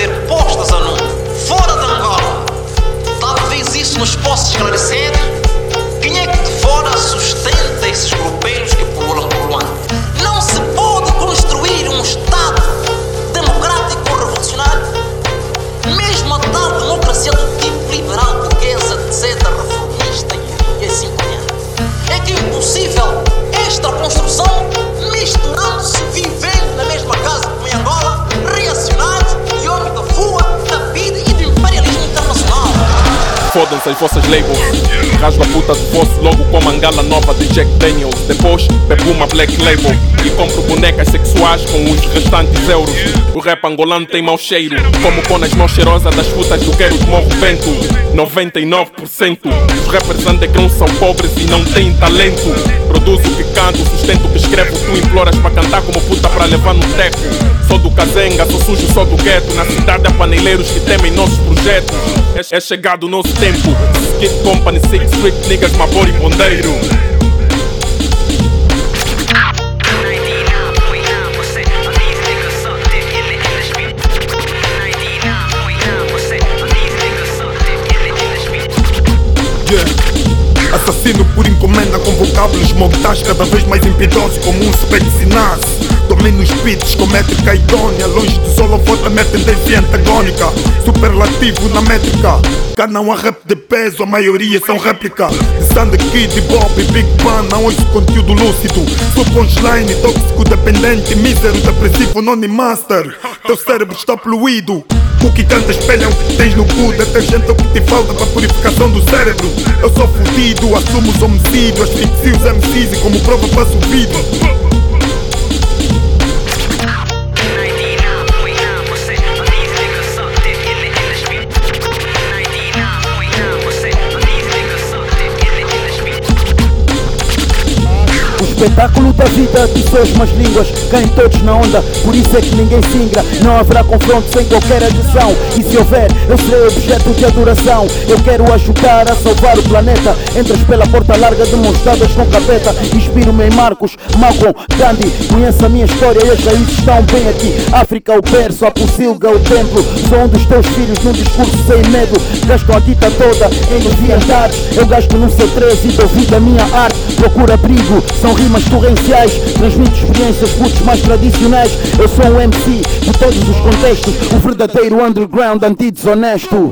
ser postas a nu, fora de Angola. Talvez isso nos possa esclarecer Fodam-se as vossas labels. Rasgo a puta do vosso logo com mangala nova de Jack Daniels. Depois bebo uma black label e compro bonecas sexuais com os restantes euros. O rap angolano tem mau cheiro, como com as mãos cheirosas das putas do quero de morro vento. 99% dos rappers underground são pobres e não têm talento. Produzo o que canto, sustento o que escrevo. Tu imploras para cantar como puta para levar no teco. Sou do Kazenga, sou sujo, sou do gueto. Na cidade há paneleiros que temem nossos projetos. É, é chegado o nosso tempo. Skid Company, Six Street Niggas, Mabor e Pondeiro. Assassino por encomenda com vocábulos mortais cada vez mais impiedosos como um specinace Domino os beats com métrica idônea. Longe do solo volta-me tendência antagônica. Superlativo na métrica. Cá não há rap de peso, a maioria são réplica. De Sandy Kid, Bob e Big Pan Não ouço conteúdo lúcido. Sou punchline, tóxico, dependente Mísero, depressivo, noni master. Teu cérebro está poluído. O que canta o que tens no cu. Detergente é o que te falta para a purificação do cérebro. Eu sou fudido, assumo os homicídios Asfixio os MCs e como prova passo o vídeo espetáculo da vida de suas más línguas caem todos na onda, por isso é que ninguém se ingra. Não haverá confronto sem qualquer adição. E se houver, eu serei objeto de adoração. Eu quero ajudar a salvar o planeta. Entras pela porta larga demonstradas com capeta. Inspiro-me em Marcos, Malcolm, Gandhi. Conheço a minha história e as raízes estão bem aqui. África, o berço, a pocilga, o templo. Sou um dos teus filhos num discurso sem medo. Gasto a guita toda em leviandades. Eu gasto num C13 e dou vida à minha arte. Procura abrigo, são rimas torrenciais. Transmito experiências putos mais tradicionais. Eu sou um MC de todos os contextos. O verdadeiro underground anti-desonesto.